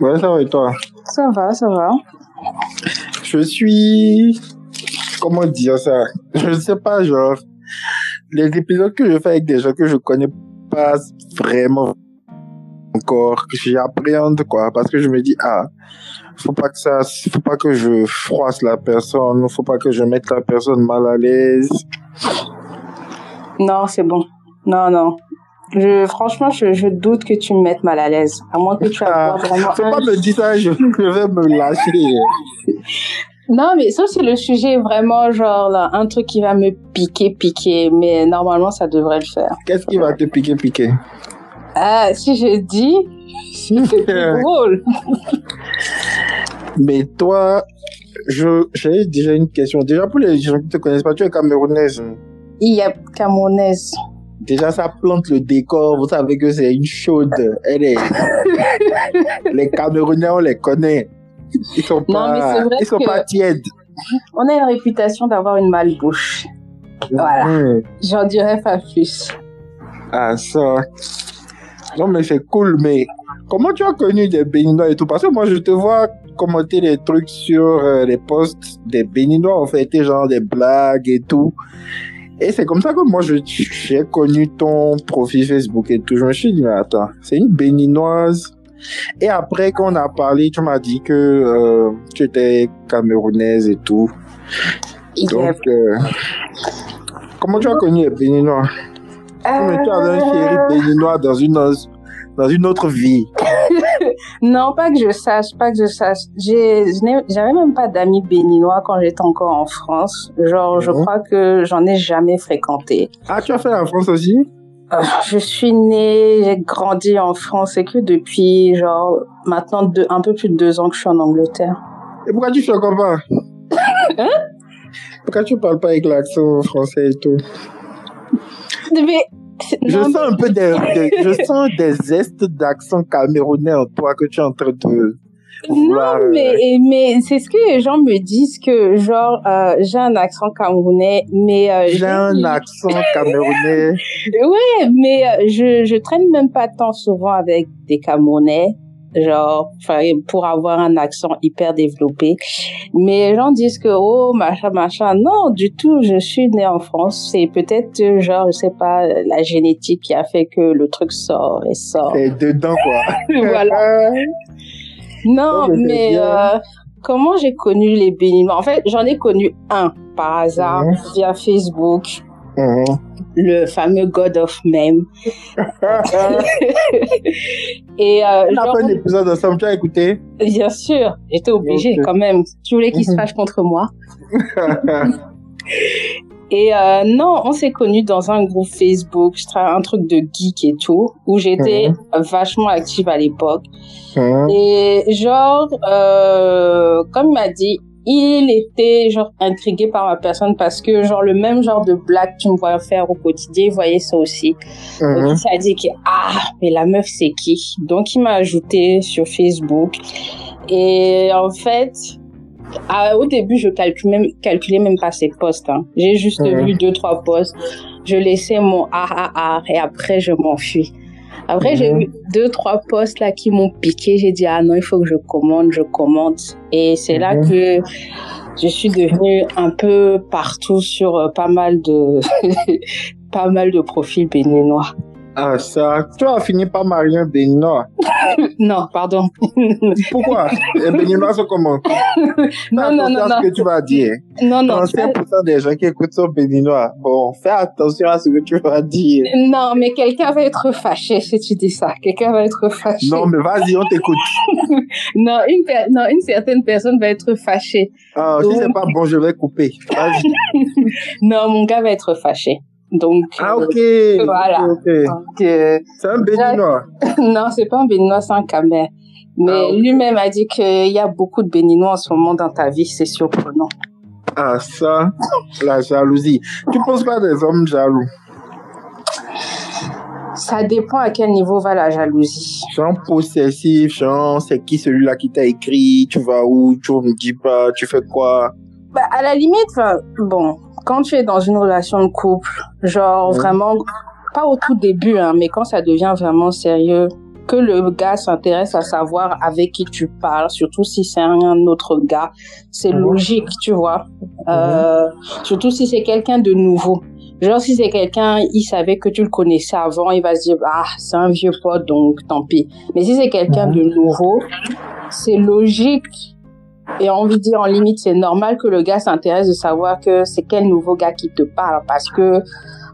Ouais, ça va et toi? Ça va, ça va. Je suis. Comment dire ça? Je sais pas, genre. Les épisodes que je fais avec des gens que je connais pas vraiment encore, que j'appréhende, quoi. Parce que je me dis, ah, faut pas que ça, faut pas que je froisse la personne, faut pas que je mette la personne mal à l'aise. Non, c'est bon. Non, non. Je, franchement, je, je doute que tu me mettes mal à l'aise. À moins que tu aies Ah, vraiment faut un- pas me dire ça, je, je vais me lâcher. Non, mais ça, c'est le sujet vraiment, genre, là, un truc qui va me piquer, piquer. Mais normalement, ça devrait le faire. Qu'est-ce qui va te piquer, piquer? Ah, si je dis, c'est drôle. Mais toi, je, j'ai déjà une question. Déjà, pour les gens qui te connaissent pas, tu es camerounaise. Il y a Camerounaise. Déjà, ça plante le décor. Vous savez que c'est une chaude. Elle est... les Camerounais, on les connaît. Ils sont Non, pas, ils sont pas tièdes. On a une réputation d'avoir une malbouche. Voilà. J'en dirais pas plus. Ah, ça. Non, mais c'est cool, mais comment tu as connu des Béninois et tout? Parce que moi, je te vois commenter des trucs sur euh, les posts des Béninois, en fait, genre des blagues et tout. Et c'est comme ça que moi, j'ai connu ton profil Facebook et tout. Je me suis dit, mais attends, c'est une Béninoise. Et après, quand on a parlé, tu m'as dit que euh, tu étais camerounaise et tout. Donc, euh, comment tu as connu les Béninois? Mais tu avais un chéri Euh, béninois dans une, dans une autre vie. Non, pas que je sache, pas que je sache. J'avais même pas d'amis béninois quand j'étais encore en France. Genre, je Mhm. crois que j'en ai jamais fréquenté. Ah, tu as fait la France aussi? Euh, je suis née, j'ai grandi en France et que depuis, genre, maintenant deux, un peu plus de deux ans que je suis en Angleterre. Et pourquoi tu fais comme pas? Pourquoi tu parles pas avec l'accent français et tout? Mais, Je non, sens un peu des, des- je sens des zestes d'accent camerounais en toi que tu es en train de vouloir, Non, euh, mais, mais c'est ce que les gens me disent que, genre, euh, j'ai un accent camerounais, mais... euh, J'ai un accent camerounais. Ouais, mais euh, je, je traîne même pas tant souvent avec des Camerounais, genre, pour avoir un accent hyper développé. Mais les gens disent que, oh, machin, machin. Non, du tout, je suis née en France. C'est peut-être, genre, je sais pas, la génétique qui a fait que le truc sort et sort. C'est dedans, quoi. voilà. Non, mais euh, comment j'ai connu les Béninois? En fait, j'en ai connu un par hasard via Facebook, Mhm. le fameux God of Meme. Et euh, On a genre, fait un épisode ensemble, tu as écouté bien sûr, j'étais obligée quand même. Tu voulais qu'il se Mhm. fâche contre moi. Et euh, non, on s'est connus dans un groupe Facebook, un truc de geek et tout, où j'étais vachement active à l'époque. Mhm. Et genre, euh, comme il m'a dit, il était genre intrigué par ma personne parce que genre le même genre de blague que tu me voyais faire au quotidien, il voyait ça aussi. Donc Mhm. il s'est dit que ah mais la meuf c'est qui? Donc il m'a ajouté sur Facebook et en fait à- au début je calculais même calculais même pas ses posts. Hein. J'ai juste Mhm. vu deux trois posts, je laissais mon ah ah ah et après je m'enfuis. Après j'ai Mhm. vu deux trois posts là qui m'ont piqué. J'ai dit ah non il faut que je commande, je commande et c'est là Mhm. que je suis devenue un peu partout sur euh, pas mal de pas mal de profils béninois. Ah, ça. Tu as fini par marier un béninois. Non, pardon. Pourquoi? Les béninois sont comment? Non, non, non, ce que tu vas dire. Non, non. 35% des gens qui écoutent sont béninois. Bon, fais attention à ce que tu vas dire. Non, mais quelqu'un va être fâché si tu dis ça. Quelqu'un va être fâché. Non, mais vas-y, on t'écoute. non, une, per- non, une certaine personne va être fâchée. Ah, si Donc- c'est pas bon, je vais couper. Vas-y. Non, mon gars va être fâché. Donc, Ah, euh. Voilà. Donc, euh, C'est un béninois. non, c'est pas un béninois, c'est un Camer. Mais Ah, lui-même a dit qu'il y a beaucoup de béninois en ce moment dans ta vie, c'est surprenant. Ah, ça, la jalousie. Tu penses pas des hommes jaloux? Ça dépend à quel niveau va la jalousie. Genre possessif, genre c'est qui celui-là qui t'a écrit, tu vas où, tu me dis pas, tu fais quoi? Bah, à la limite, bon, quand tu es dans une relation de couple, genre vraiment, pas au tout début, hein, mais quand ça devient vraiment sérieux, que le gars s'intéresse à savoir avec qui tu parles, surtout si c'est un autre gars. C'est Mhm. logique, tu vois. Euh, Surtout si c'est quelqu'un de nouveau. Genre, si c'est quelqu'un, il savait que tu le connaissais avant, il va se dire, ah, c'est un vieux pote, donc tant pis. Mais si c'est quelqu'un de nouveau, c'est logique. Et on envie de dire, en limite, c'est normal que le gars s'intéresse de savoir que c'est quel nouveau gars qui te parle. Parce que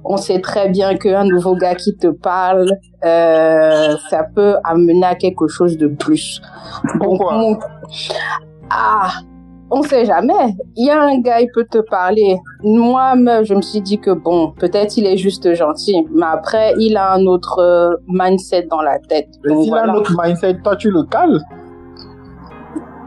on sait très bien qu'un nouveau gars qui te parle, euh, ça peut amener à quelque chose de plus. Donc, Pourquoi? mon- Ah, on sait jamais. Il y a un gars, il peut te parler. Moi, je me suis dit que bon, peut-être il est juste gentil, mais après, il a un autre euh, mindset dans la tête. Donc s'il a un autre mindset, toi, tu le cales?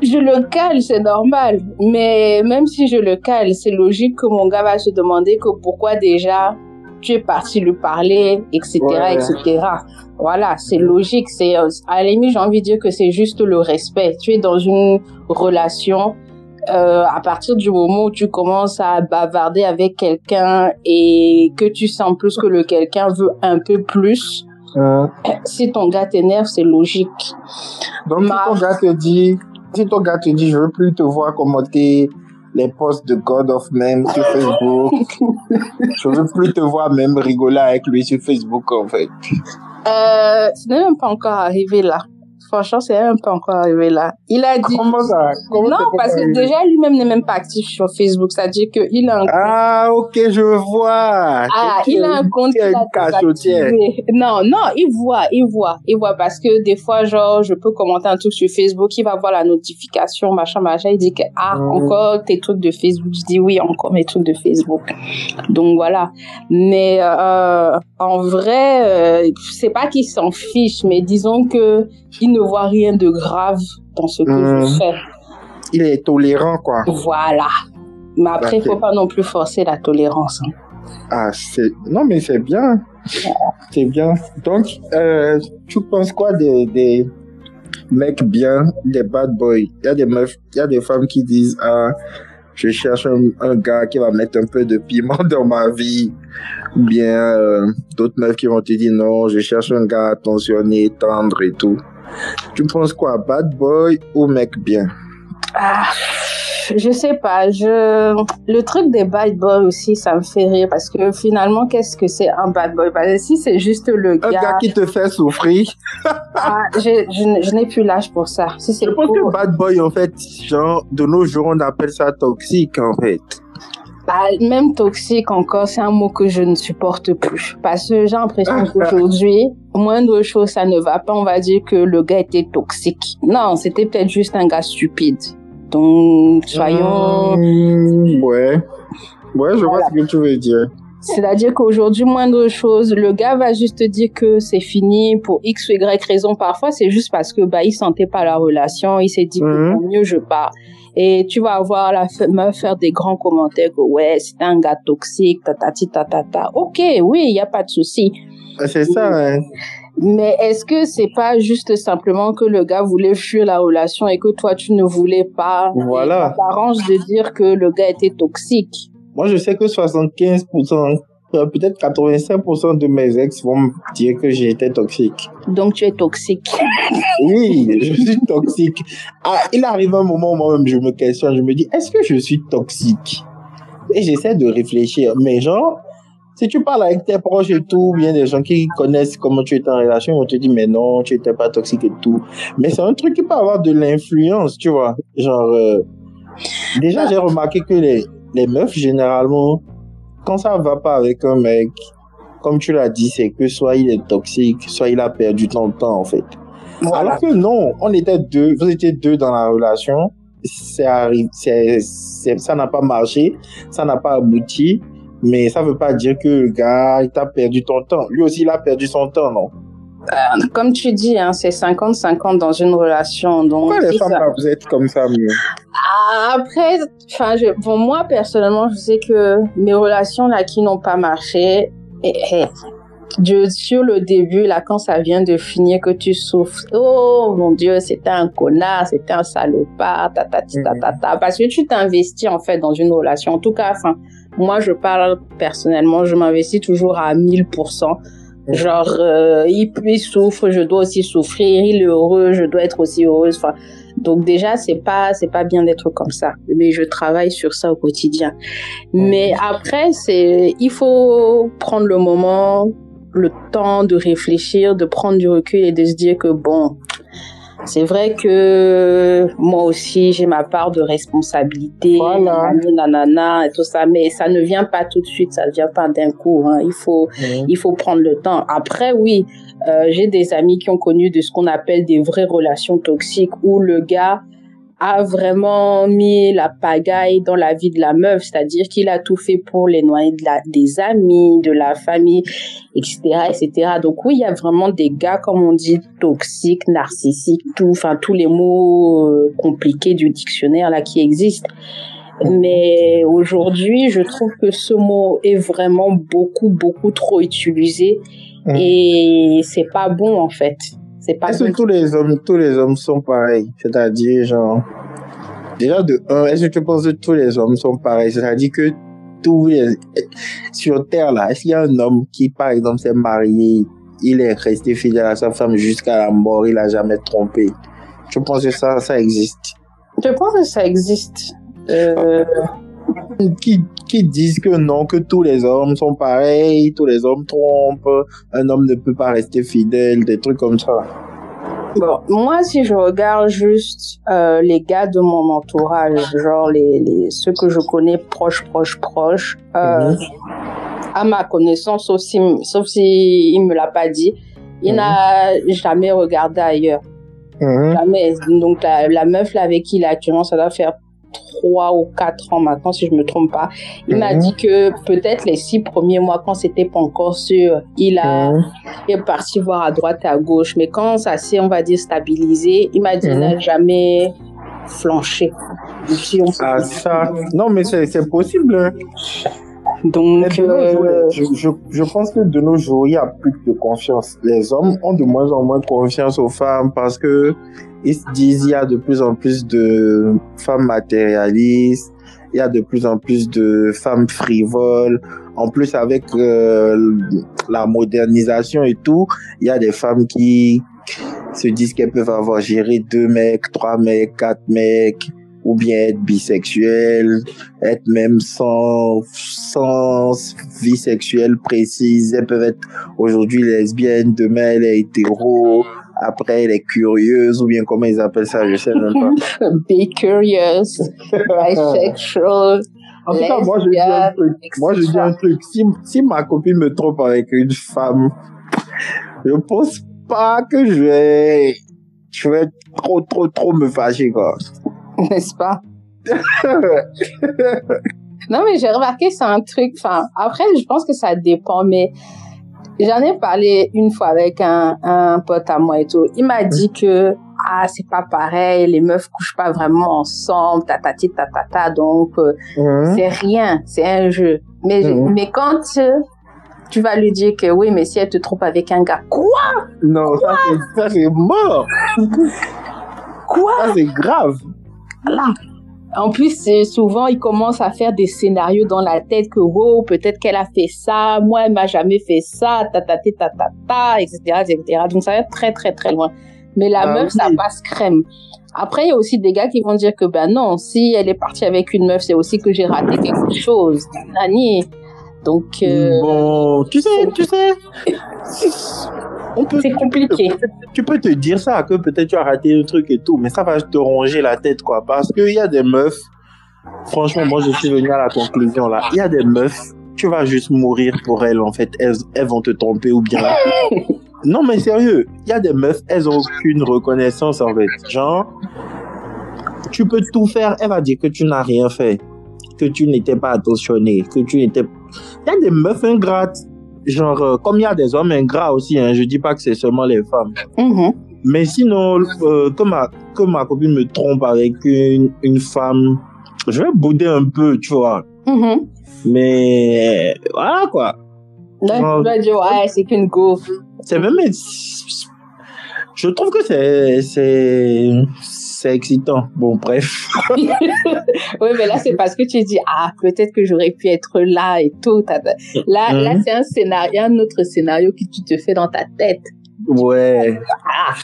Je le cale, c'est normal. Mais même si je le cale, c'est logique que mon gars va se demander que pourquoi déjà tu es parti lui parler, etc., Ouais. etc. Voilà, c'est logique. C'est euh, à la limite, j'ai envie de dire que c'est juste le respect. Tu es dans une relation. euh, à partir du moment où tu commences à bavarder avec quelqu'un et que tu sens plus que le quelqu'un veut un peu plus, Hein. si ton gars t'énerve, c'est logique. Donc, si Ma- ton gars te dit, si ton gars te dit, je veux plus te voir commenter les posts de God of Men sur Facebook, je veux plus te voir même rigoler avec lui sur Facebook, en fait. Euh, ce n'est même pas encore arrivé là. Franchement, c'est même pas encore arrivé là. Il a dit. Comment ça? Comment non, parce que déjà lui-même n'est même pas actif sur Facebook. C'est-à-dire qu'il a un Ah, ok, je vois. Ah, il a un compte désactivé. Non, non, il voit, il voit, il voit parce que des fois, genre, je peux commenter un truc sur Facebook, il va voir la notification, machin, machin, il dit que, ah, Mhm. encore tes trucs de Facebook. Je dis oui, encore mes trucs de Facebook. Donc voilà. Mais, euh, en vrai, euh, c'est pas qu'il s'en fiche, mais disons que il ne voit rien de grave dans ce que Mhm. je fais. Il est tolérant, quoi. Voilà. Mais après, il Ok. faut pas non plus forcer la tolérance. hein. Ah, c'est, non, mais c'est bien. C'est bien. Donc, euh, tu penses quoi des, des mecs bien, des bad boys? Il y a des meufs, il y a des femmes qui disent, ah, je cherche un, un gars qui va mettre un peu de piment dans ma vie. Ou bien, euh, d'autres meufs qui vont te dire, non, je cherche un gars attentionné, tendre et tout. Tu penses quoi, bad boy ou mec bien? Ah, je sais pas. Je le truc des bad boys aussi, ça me fait rire parce que finalement, qu'est-ce que c'est un bad boy? Parce que si c'est juste le Un gars, gars qui te fait souffrir. ah, je, je, je n'ai plus l'âge pour ça. Si Je pense pour- que bad boy, en fait, genre, de nos jours, on appelle ça toxique, en fait. Ah, même toxique encore, c'est un mot que je ne supporte plus. Parce que j'ai l'impression qu'aujourd'hui, moindre chose, ça ne va pas. On va dire que le gars était toxique. Non, c'était peut-être juste un gars stupide. Donc, soyons... Mmh, ouais. Ouais, je vois ce que tu veux dire. C'est-à-dire qu'aujourd'hui, moindre chose, le gars va juste te dire que c'est fini pour X ou Y raison. Parfois, c'est juste parce que, bah, il sentait pas la relation, il s'est dit que Mhm. mieux je pars. Et tu vas voir la meuf faire des grands commentaires que, ouais, c'était un gars toxique, tatati, tatata. Ok, oui, il y a pas de souci. Ah, C'est ça, hein. Mais est-ce que c'est pas juste simplement que le gars voulait fuir la relation et que toi, tu ne voulais pas? Voilà. Et ça t'arrange de dire que le gars était toxique. Moi, je sais que 75%, euh, peut-être 85% de mes ex vont me dire que j'étais toxique. Donc, tu es toxique. Oui, je suis toxique. Ah, il arrive un moment où moi-même je me questionne, je me dis, est-ce que je suis toxique? Et j'essaie de réfléchir. Mais genre, si tu parles avec tes proches et tout, bien des gens qui connaissent comment tu es en relation, vont te dire, mais non, tu n'étais pas toxique et tout. Mais c'est un truc qui peut avoir de l'influence, tu vois. Genre, euh, déjà, j'ai remarqué que les, les meufs, généralement, quand ça va pas avec un mec, comme tu l'as dit, c'est que soit il est toxique, soit il a perdu ton temps, en fait. Alors que non, on était deux, vous étiez deux dans la relation, ça n'a pas marché, ça n'a pas abouti, mais ça veut pas dire que le gars, il t'a perdu ton temps. Lui aussi, il a perdu son temps, non? Comme tu dis, hein, c'est 50-50 dans une relation. Donc, Pourquoi les femmes, ça- vous êtes comme ça, mieux? Ah, Après, je, bon, moi, personnellement, je sais que mes relations là qui n'ont pas marché, eh, eh, de- sur le début, là, quand ça vient de finir, que tu souffres, oh mon Dieu, c'était un connard, c'était un salopard, ta, ta, ti, ta, ta, ta, parce que tu t'investis en fait dans une relation. En tout cas, enfin, moi, je parle personnellement, je m'investis toujours à 1000%. Genre, euh, il, il souffre, je dois aussi souffrir. Il est heureux, je dois être aussi heureuse. Enfin, donc déjà, c'est pas, c'est pas bien d'être comme ça. Mais je travaille sur ça au quotidien. Mais après, c'est, il faut prendre le moment, le temps de réfléchir, de prendre du recul et de se dire que bon, c'est vrai que moi aussi j'ai ma part de responsabilité, Voilà. nanana et tout ça, mais ça ne vient pas tout de suite, ça ne vient pas d'un coup. Hein. Il faut, il faut prendre le temps. Après, oui, euh, j'ai des amis qui ont connu de ce qu'on appelle des vraies relations toxiques où le gars a vraiment mis la pagaille dans la vie de la meuf, c'est-à-dire qu'il a tout fait pour les noyer de la, des amis, de la famille, etc., etc. Donc oui, il y a vraiment des gars, comme on dit, toxiques, narcissiques, tout, enfin tous les mots euh, compliqués du dictionnaire là qui existent. Mais aujourd'hui, je trouve que ce mot est vraiment beaucoup, beaucoup trop utilisé Mhm. et c'est pas bon en fait. C'est pas Est-ce que tous les hommes, tous les hommes sont pareils? C'est-à-dire, genre, déjà de un, est-ce que tu penses que tous les hommes sont pareils? C'est-à-dire que tous les, sur Terre, là, est-ce qu'il y a un homme qui, par exemple, s'est marié, il est resté fidèle à sa femme jusqu'à la mort, il a jamais trompé? Je pense que ça, ça existe? Je pense que ça existe. Euh, Qui, qui disent que non, que tous les hommes sont pareils, tous les hommes trompent, un homme ne peut pas rester fidèle, des trucs comme ça. Bon, moi, si je regarde juste euh, les gars de mon entourage, genre les, les ceux que je connais proches, proches, proches, euh, Mhm. à ma connaissance, sauf si, sauf si il me l'a pas dit, il Mhm. n'a jamais regardé ailleurs. Mhm. Jamais. Donc la, la meuf là avec qui il est actuellement, ça doit faire trois ou quatre ans maintenant, si je me trompe pas. Il m'a Mhm. dit que peut-être les six premiers mois, quand c'était pas encore sûr, il a Mhm. il est parti voir à droite et à gauche. Mais quand ça s'est, on va dire, stabilisé, il m'a dit qu'il Mhm. n'a jamais flanché. Si on peut Ah, ça. Non, mais c'est c'est possible. Donc, jours, euh, je, je, je pense que de nos jours, il y a plus de confiance. Les hommes ont de moins en moins confiance aux femmes parce que ils se disent il y a de plus en plus de femmes matérialistes, il y a de plus en plus de femmes frivoles. En plus, avec euh, la modernisation et tout, il y a des femmes qui se disent qu'elles peuvent avoir géré deux mecs, trois mecs, quatre mecs, ou bien être bisexuelles, être même sans, sans vie sexuelle précise. Elles peuvent être aujourd'hui lesbiennes, demain elle est hétéro, après elle est curieuse, ou bien comment ils appellent ça, je sais même pas. be curious, bisexual. En tout cas, moi je dis un truc. Moi je dis un truc. Si, si ma copine me trompe avec une femme, je pense pas que je vais, je vais trop, trop, trop me fâcher, quoi. N'est-ce pas? Non, mais j'ai remarqué, c'est un truc, enfin, après, je pense que ça dépend, mais j'en ai parlé une fois avec un, un pote à moi et tout. Il m'a dit que, ah, c'est pas pareil, les meufs couchent pas vraiment ensemble, tatati, tatata, donc, euh, Mhm. c'est rien, c'est un jeu. Mais, Mhm. mais quand euh, tu vas lui dire que oui, mais si elle te trompe avec un gars, quoi? Non, ça c'est, ça c'est mort. Quoi? Ça c'est grave. En plus, souvent, ils commencent à faire des scénarios dans la tête que, oh, peut-être qu'elle a fait ça, moi, elle m'a jamais fait ça, ta, ta, ta, ta, ta, ta, etc., etc. Donc, ça va être très, très, très loin. Mais la Ah meuf, ça passe crème. Après, il y a aussi des gars qui vont dire que, ben non, si elle est partie avec une meuf, c'est aussi que j'ai raté quelque chose. Nani. Donc, euh, Bon, tu sais, tu sais. C'est compliqué. tu peux te dire ça, que peut-être tu as raté le truc et tout, mais ça va te ronger la tête, quoi. Parce qu'il y a des meufs, franchement, moi je suis venu à la conclusion là. Il y a des meufs, tu vas juste mourir pour elles, en fait. Elles, elles vont te tromper ou bien. non, mais sérieux, il y a des meufs, elles ont aucune reconnaissance, en fait. Genre, tu peux tout faire, elle va dire que tu n'as rien fait, que tu n'étais pas attentionné, que tu n'étais. Il y a des meufs ingrates. Genre, euh, comme il y a des hommes ingrats aussi, hein, je dis pas que c'est seulement les femmes. Mhm. Mais sinon, euh, que, ma, que ma copine me trompe avec une, une femme, je vais bouder un peu, tu vois. Mhm. Mais voilà quoi. Non. tu vas dire, ouais, c'est qu'une gaufre. C'est même. Je trouve que c'est. C'est. excitant. Bon, bref. oui, mais là, c'est parce que tu dis, ah, peut-être que j'aurais pu être là et tout. Là, là mhm. c'est un scénario, un autre scénario que tu te fais dans ta tête. Ouais. Ah.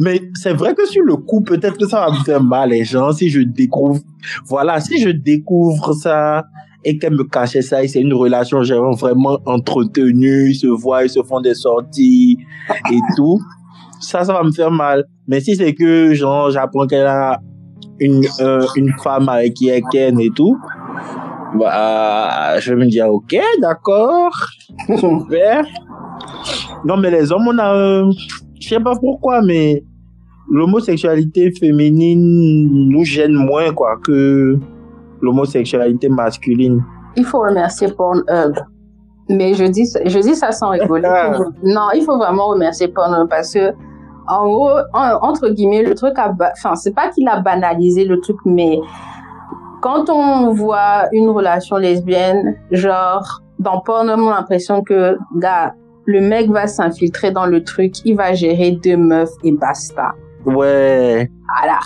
Mais c'est vrai que sur le coup, peut-être que ça va me faire mal, les gens, si je découvre, voilà, si je découvre ça et qu'elle me cachait ça et c'est une relation vraiment entretenue, ils se voient, ils se font des sorties et tout, ça, ça va me faire mal. Mais si c'est que, genre, j'apprends qu'elle a une, euh, une femme avec qui elle ken et tout, bah, je vais me dire, ok, d'accord, super. Non, mais les hommes, on a, euh, je sais pas pourquoi, mais l'homosexualité féminine nous gêne moins, quoi, que l'homosexualité masculine. Il faut remercier Pornhub. Mais je dis, je dis ça sans rigoler. non, il faut vraiment remercier Pornhub parce que, en gros, entre guillemets, le truc a, enfin, c'est pas qu'il a banalisé le truc, mais quand on voit une relation lesbienne, genre, dans Pornhub, on a l'impression que, gars, le mec va s'infiltrer dans le truc, il va gérer deux meufs et basta. Ouais. Voilà.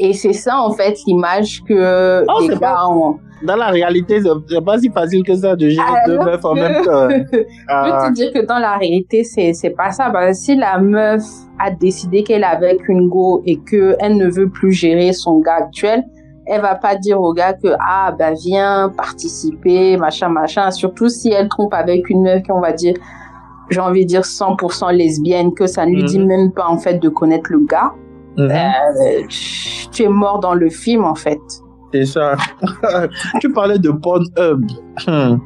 Et c'est ça, en fait, l'image que oh, les gars ont. Dans la réalité, c'est pas si facile que ça de gérer deux meufs en même temps. Je peux te dire que dans la réalité, c'est, pas ça. Parce que si la meuf a décidé qu'elle est avec une go et qu'elle ne veut plus gérer son gars actuel, elle va pas dire au gars que, ah, ben, viens participer, machin, machin. Surtout si elle trompe avec une meuf qui, on va dire, j'ai envie de dire 100% lesbienne, que ça ne lui dit mhm. même pas en fait de connaître le gars, mhm. euh, tu es mort dans le film en fait. C'est ça. tu parlais de Pornhub. Hmm.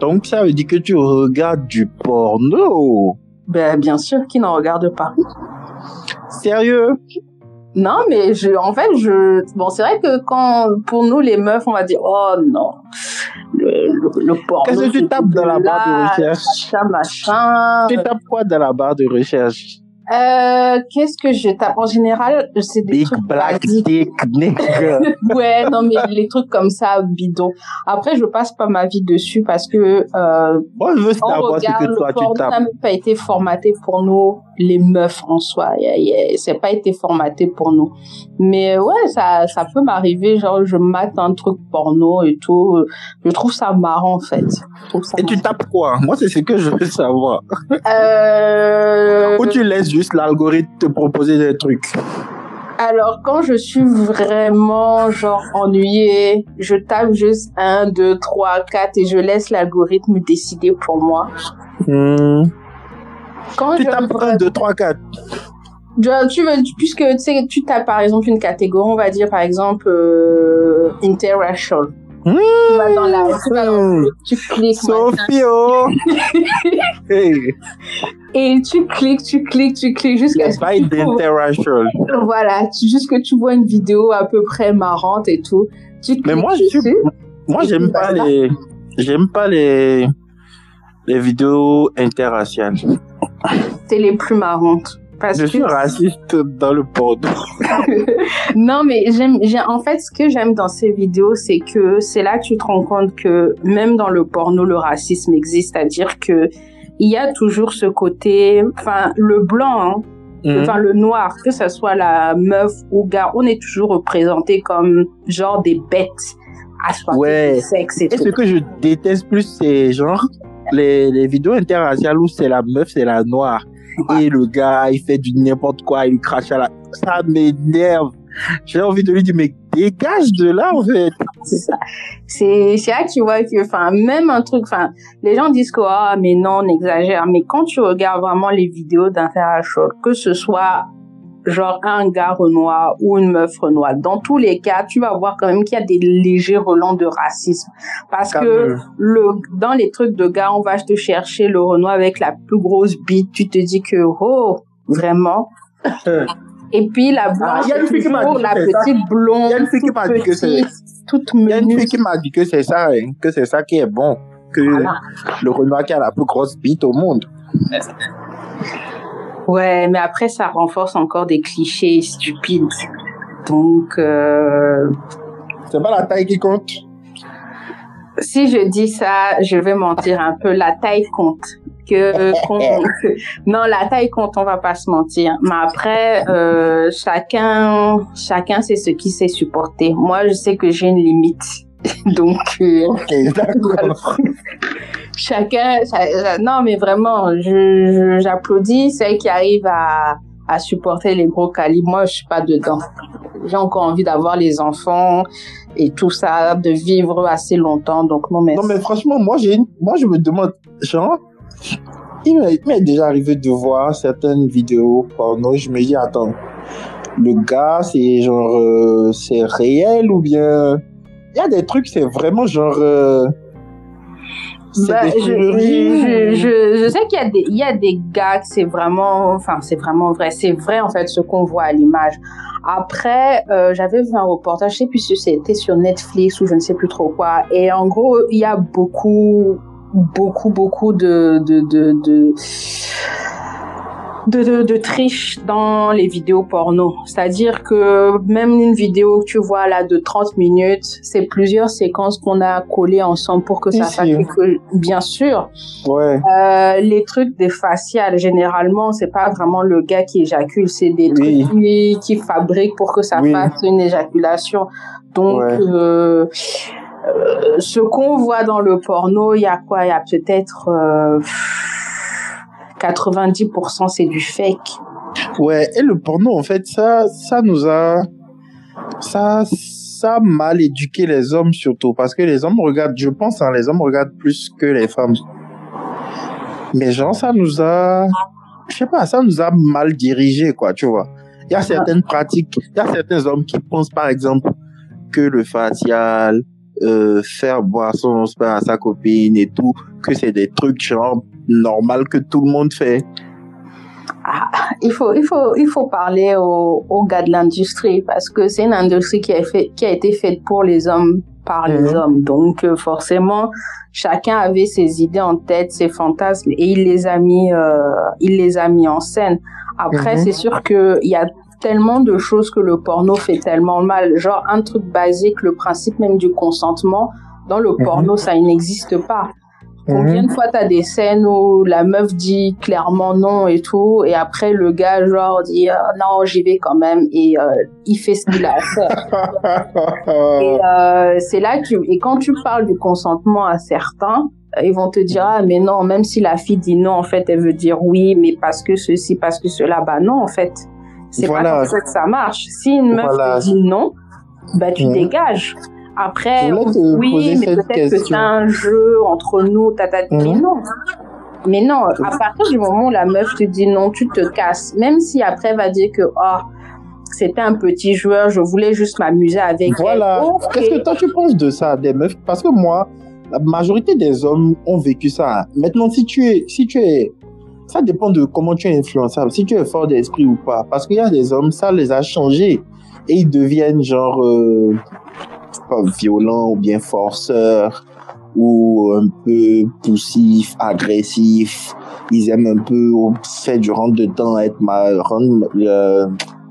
Donc ça veut dire que tu regardes du porno. Ben bien sûr, qui n'en regarde pas. Sérieux? Non, mais je, en fait, je, bon, c'est vrai que quand, pour nous, les meufs, on va dire, oh non, le, le, porno. Qu'est-ce que tu tapes dans la barre de recherche? Machin, machin. Tu tapes quoi dans la barre de recherche? Euh, qu'est-ce que je tape en général? C'est des Big trucs black dick nigga. ouais, non mais les trucs comme ça bidon. Après, je passe pas ma vie dessus parce que euh, Moi, je veux savoir ce que toi tu tapes. N'a pas été formaté pour nous les meufs en soi. C'est pas été formaté pour nous. Mais ouais, ça ça peut m'arriver genre je mate un truc porno et tout. Je trouve ça marrant en fait. et tu tapes quoi? Moi, c'est ce que je veux savoir. Euh... Ou tu laisses juste l'algorithme te proposer des trucs alors, quand je suis vraiment, genre, ennuyée, je tape juste 1, 2, 3, 4 et je laisse l'algorithme décider pour moi. Hmm. Quand tu tapes 1, 2, 3, 4 tu veux, puisque tu sais, tu tapes par exemple une catégorie, on va dire par exemple euh, interracial. Mmh, tu vas dans la, tu, vas dans, tu cliques. Sophio. hey. Et tu cliques, tu cliques, tu cliques jusqu'à ce que d'interracial. Voilà, juste que tu vois une vidéo à peu près marrante et tout. Tu Mais moi, je suis, moi, j'aime pas les, j'aime pas les, les vidéos interraciales. C'est les plus marrantes. Parce je suis raciste dans le porno. non, mais j'aime, en fait, ce que j'aime dans ces vidéos, c'est que c'est là que tu te rends compte que même dans le porno, le racisme existe. C'est-à-dire que il y a toujours ce côté, enfin, le blanc, hein, mhm. enfin, le noir, que ce soit la meuf ou gars, on est toujours représenté comme genre des bêtes à ouais. sexe et, et ce que je déteste plus, c'est genre les, les vidéos interraciales où c'est la meuf, c'est la noire et le gars, il fait du n'importe quoi, il crache à la... Ça m'énerve. J'ai envie de lui dire, mais dégage de là, en fait. C'est ça. C'est, là que tu vois que, enfin, même un truc, enfin, les gens disent que, ah, mais non, on exagère. Mais quand tu regardes vraiment les vidéos d'Interracial, que ce soit genre un gars renoir ou une meuf renoir. Dans tous les cas, tu vas voir quand même qu'il y a des légers relents de racisme. Parce que le, dans les trucs de gars, on va te chercher le renoir avec la plus grosse bite. Tu te dis que, oh, vraiment? Et puis la blanche, ah, la petite blonde, il y a une fille qui m'a dit que c'est toute Il y a une fille qui m'a dit que c'est ça, hein, que c'est ça qui est bon, que le renoir qui a la plus grosse bite au monde. Ouais, mais après, ça renforce encore des clichés stupides. Donc... Euh... C'est pas la taille qui compte Si je dis ça, je vais mentir un peu. La taille compte. que non la taille compte on va pas se mentir mais après euh, chacun chacun sait ce qui sait supporter moi je sais que j'ai une limite donc euh, d'accord. chacun ça- non mais vraiment je je- j'applaudis celles qui arrivent à à supporter les gros calibres moi je suis pas dedans j'ai encore envie d'avoir les enfants et tout ça de vivre assez longtemps donc non merci Non, mais franchement, moi, j'ai moi, je me demande, genre, il m'est il m'est déjà arrivé de voir certaines vidéos porno. Je me dis, attends, le gars, c'est genre, euh, c'est réel ou bien. Y a des trucs, c'est vraiment genre. euh, c'est Bah, des je, je, je, je sais qu'il y a des, il y a des gars que c'est vraiment, enfin, c'est vraiment vrai. C'est vrai, en fait, ce qu'on voit à l'image. Après, euh, j'avais vu un reportage, je sais plus si c'était sur Netflix ou je ne sais plus trop quoi. Et en gros, il y a beaucoup, beaucoup, beaucoup de, de, de, de, de, de, de triche dans les vidéos porno. C'est-à-dire que même une vidéo que tu vois là de 30 minutes, c'est plusieurs séquences qu'on a collées ensemble pour que ça fasse quelque... Bien sûr, Ouais. euh, les trucs des faciales, généralement, c'est pas vraiment le gars qui éjacule, c'est des Oui. trucs qui, qui fabriquent pour que ça Oui. fasse une éjaculation. Donc, Ouais. euh, euh, ce qu'on voit dans le porno, il y a quoi? Il y a peut-être euh, 90% c'est du fake. Ouais, et le porno, en fait, ça, ça nous a, ça, ça a mal éduqué les hommes surtout, parce que les hommes regardent, je pense, hein, les hommes regardent plus que les femmes. Mais genre, ça nous a, je sais pas, ça nous a mal dirigé, quoi, tu vois. Il y a certaines pratiques, il y a certains hommes qui pensent, par exemple, que le facial, euh, faire boire son sperme à sa copine et tout, que c'est des trucs genre normal que tout le monde fait. Ah, il faut, il faut, il faut parler aux, aux gars de l'industrie parce que c'est une industrie qui a, fait, qui a été faite pour les hommes par les Mhm. hommes. Donc euh, forcément, chacun avait ses idées en tête, ses fantasmes et il les a mis, euh, il les a mis en scène. Après, Mhm. c'est sûr que il y a tellement de choses que le porno fait tellement mal. Genre un truc basique, le principe même du consentement dans le Mhm. porno, ça n'existe pas. Combien de fois t'as des scènes où la meuf dit clairement non et tout, et après le gars genre dit euh, non j'y vais quand même et euh, il fait ce qu'il a à faire. Et euh, c'est là que et quand tu parles du consentement à certains, ils vont te dire ah mais non même si la fille dit non en fait elle veut dire oui mais parce que ceci parce que cela bah non en fait c'est Voilà. pas comme ça que ça marche. Si une meuf Voilà. te dit non, bah tu Mhm. dégages. Après, oui, mais peut-être que c'est un jeu entre nous, tata. Mais Mhm. non. Mais non, à partir du moment où la meuf te dit non, tu te casses. Même si après elle va dire que, oh, c'était un petit joueur, je voulais juste m'amuser avec Voilà. elle. Qu'est-ce que toi tu penses de ça, des meufs? Parce que moi, la majorité des hommes ont vécu ça. Maintenant, si tu es, si tu es, ça dépend de comment tu es influençable, si tu es fort d'esprit ou pas. Parce qu'il y a des hommes, ça les a changés et ils deviennent genre euh, pas violents ou bien forceurs ou un peu poussifs, agressifs. Ils aiment un peu faire du rentre dedans, être mal, rendre euh,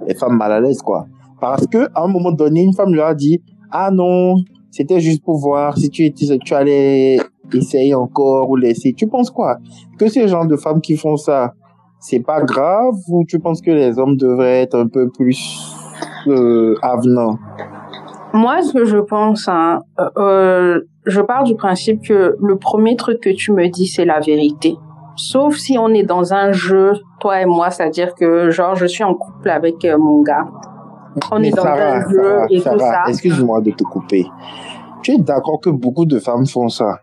les femmes mal à l'aise quoi. Parce que à un moment donné, une femme leur a dit ah non, c'était juste pour voir si tu étais, tu allais essayer encore ou laisser. Tu penses quoi? Que ces gens de femmes qui font ça, c'est pas grave ou tu penses que les hommes devraient être un peu plus euh, avenants? Moi, ce que je pense, hein, euh, euh, je pars du principe que le premier truc que tu me dis, c'est la vérité. Sauf si on est dans un jeu, toi et moi, c'est-à-dire que, genre, je suis en couple avec euh, mon gars. On Mais est dans Sarah, un jeu Sarah, et tout ça. excuse-moi de te couper. Tu es d'accord que beaucoup de femmes font ça?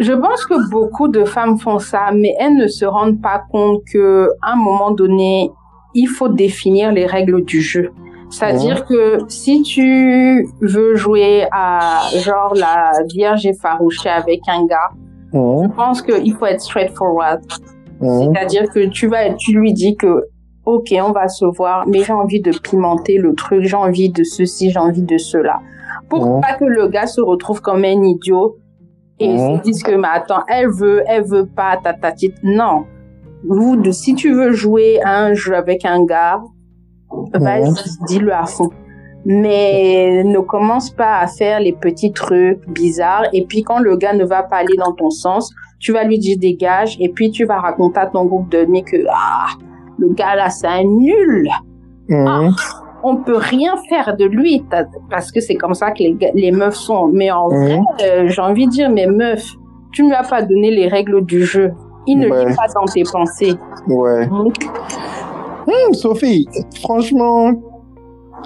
Je pense que beaucoup de femmes font ça, mais elles ne se rendent pas compte que, à un moment donné, il faut définir les règles du jeu. C'est-à-dire que si tu veux jouer à genre la vierge effarouchée avec un gars, Mhm, je pense qu'il faut être straightforward. C'est-à-dire que tu vas, tu lui dis que, ok, on va se voir, mais j'ai envie de pimenter le truc, j'ai envie de ceci, j'ai envie de cela. Pour pas que le gars se retrouve comme un idiot et se dise que, mais attends, elle veut, elle veut pas, ta, ta, ta. Non. Vous, si tu veux jouer à un jeu avec un gars, vas-y, dis-le à fond. Mais ne commence pas à faire les petits trucs bizarres. Et puis quand le gars ne va pas aller dans ton sens, tu vas lui dire dégage, et puis tu vas raconter à ton groupe d'amis que ah, le gars là, c'est un nul. Mhm. Ah, on peut rien faire de lui parce que c'est comme ça que les, meufs sont. Mais en vrai, euh, j'ai envie de dire, mais meuf, tu ne lui as pas donné les règles du jeu. Il ne Ouais. lit pas dans tes pensées. Ouais. Donc, Hum, Sophie, franchement,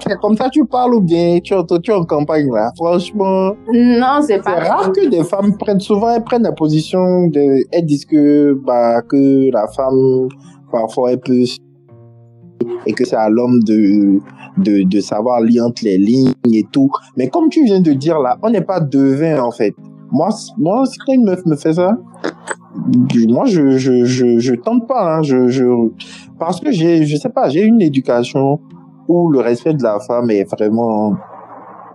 c'est comme ça que tu parles ou bien tu, es- tu es en campagne là? Franchement, non, c'est c'est pas rare que des femmes prennent, souvent elles prennent la position de, elles disent que, bah, que la femme, parfois elle peut, et que c'est à l'homme de, de, de savoir lire entre les lignes et tout. Mais comme tu viens de dire là, on n'est pas devin en fait. Moi, moi, si quand une meuf me fait ça, moi, je, je, je, je tente pas, hein. je, je, parce que j'ai, je sais pas, j'ai une éducation où le respect de la femme est vraiment,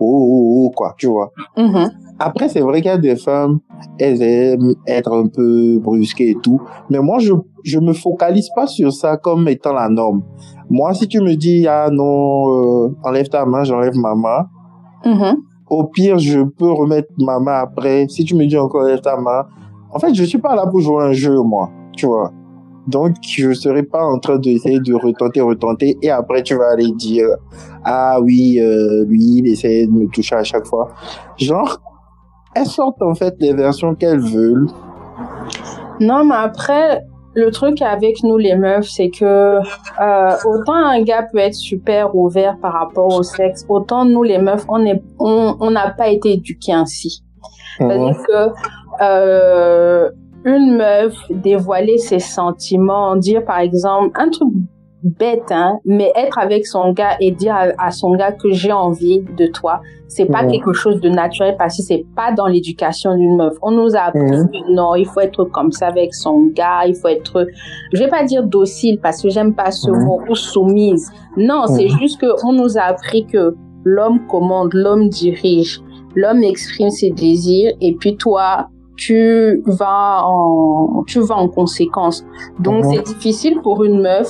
oh, oh, oh, quoi, tu vois. Mhm. Après, c'est vrai qu'il y a des femmes, elles aiment être un peu brusquées et tout. Mais moi, je, je me focalise pas sur ça comme étant la norme. Moi, si tu me dis, ah non, euh, enlève ta main, j'enlève ma main. Mhm. Au pire, je peux remettre ma main après. Si tu me dis encore ta main. En fait, je suis pas là pour jouer un jeu, moi. Tu vois. Donc, je serai pas en train d'essayer de retenter, retenter. Et après, tu vas aller dire, ah oui, euh, lui, il essaie de me toucher à chaque fois. Genre, elles sortent en fait les versions qu'elles veulent. Non, mais après, le truc avec nous les meufs, c'est que euh, autant un gars peut être super ouvert par rapport au sexe, autant nous les meufs, on est, on n'a pas été éduqués ainsi. C'est-à-dire que euh, une meuf dévoiler ses sentiments, dire par exemple un truc bête, hein, mais être avec son gars et dire à, à son gars que j'ai envie de toi, c'est pas quelque chose de naturel parce que c'est pas dans l'éducation d'une meuf. On nous a appris Mhm. que non, il faut être comme ça avec son gars, il faut être, je vais pas dire docile parce que j'aime pas ce Mhm. mot ou soumise. Non, c'est Mhm. juste que on nous a appris que l'homme commande, l'homme dirige, l'homme exprime ses désirs et puis toi, tu vas en, tu vas en conséquence. Donc c'est difficile pour une meuf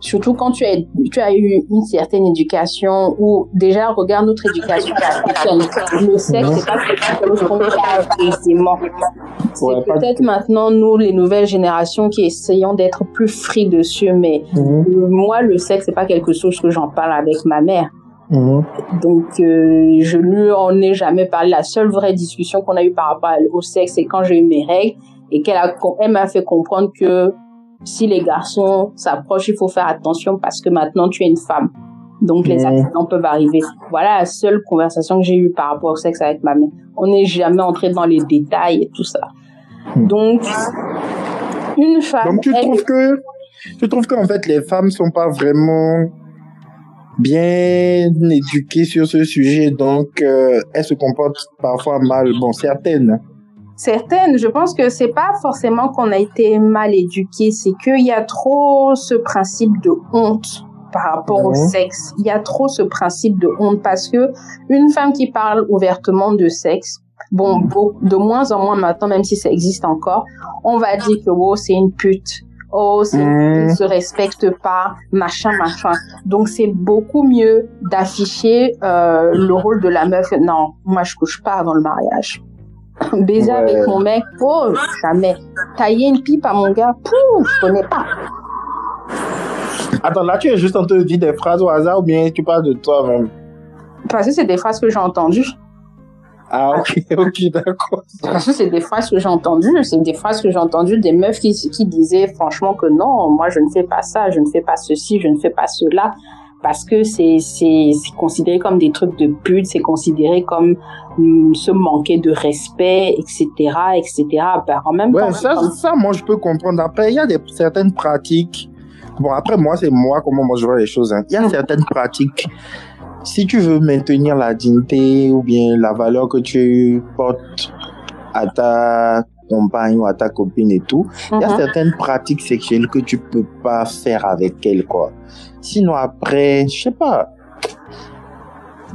surtout quand tu as, tu as eu une certaine éducation ou déjà regarde notre éducation. Le sexe, c'est pas quelque chose qu'on. C'est peut-être maintenant nous, les nouvelles générations, qui essayons d'être plus free dessus, mais Mhm, euh, moi, le sexe, c'est pas quelque chose que j'en parle avec ma mère. mhm. Donc, euh, je lui en ai jamais parlé. La seule vraie discussion qu'on a eue par rapport au sexe, c'est quand j'ai eu mes règles et qu'elle elle m'a fait comprendre que si les garçons s'approchent, il faut faire attention parce que maintenant tu es une femme. Donc, les accidents peuvent arriver. Voilà la seule conversation que j'ai eue par rapport au sexe avec ma mère. On n'est jamais entré dans les détails et tout ça. Mhm. Donc, une femme. Donc tu elle- trouves que tu trouves qu'en fait les femmes sont pas vraiment bien éduquées sur ce sujet, donc euh, elles se comportent parfois mal. Bon, certaines. Certaines, je pense que c'est pas forcément qu'on a été mal éduqué, c'est qu'il y a trop ce principe de honte par rapport au sexe. Il y a trop ce principe de honte parce que une femme qui parle ouvertement de sexe, bon, beau- de moins en moins maintenant, même si ça existe encore, on va dire que oh, c'est une pute. Oh, c'est Mhm. ne se respecte pas, machin, machin. Donc c'est beaucoup mieux d'afficher euh, le rôle de la meuf. Non, moi je couche pas avant le mariage. Baiser Ouais. avec mon mec, oh jamais. Tailler une pipe à mon gars, pouf, je connais pas. Attends, là tu es juste en train de dire des phrases au hasard ou bien tu parles de toi-même Parce que c'est des phrases que j'ai entendues. Ah ok, ok, d'accord. Parce que c'est des phrases que j'ai entendues. C'est des phrases que j'ai entendues des meufs qui, qui disaient franchement que non, moi je ne fais pas ça, je ne fais pas ceci, je ne fais pas cela. Parce que c'est, considéré comme des trucs de pute, c'est considéré comme se manquer de respect, etc., etc. Ben, en même Ouais, temps, ça, comme- ça, moi, je peux comprendre. Après, il y a des, certaines pratiques. Bon, après, moi, c'est moi, comment moi je vois les choses. hein. Il y a certaines pratiques. Si tu veux maintenir la dignité ou bien la valeur que tu portes à ta compagne ou à ta copine et tout, il y a Mhm. certaines pratiques sexuelles que tu peux pas faire avec elle, quoi. Sinon, après, je sais pas.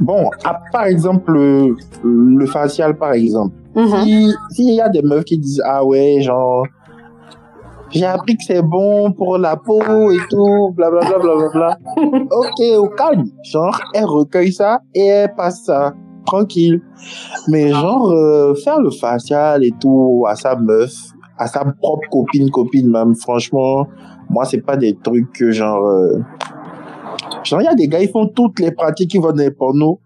Bon, à- par exemple, le, le facial, par exemple. Mhm. Si, s'il y a des meufs qui disent, ah ouais, genre, j'ai appris que c'est bon pour la peau et tout, blablabla, blablabla. ok, au calme. Genre, elle recueille ça et elle passe ça. Tranquille. Mais genre, euh, faire le facial et tout à sa meuf, à sa propre copine, copine même. Franchement, moi, c'est pas des trucs que genre... euh, Genre, il y a des gars, ils font toutes les pratiques, ils vont dans les pornos.